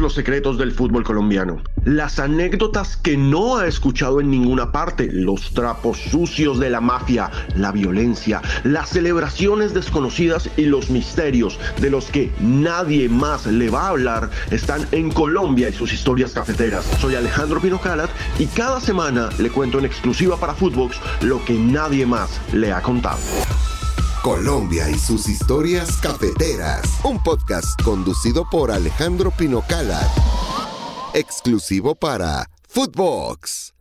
los secretos del fútbol colombiano, las anécdotas que no ha escuchado en ninguna parte, los trapos sucios de la mafia, la violencia, las celebraciones desconocidas y los misterios de los que nadie más le va a hablar están en Colombia y sus historias cafeteras. Soy Alejandro Pino Calat y cada semana le cuento en exclusiva para Footbox lo que nadie más le ha contado. Colombia y sus historias cafeteras. Un podcast conducido por Alejandro Pinocala. Exclusivo para Footbox.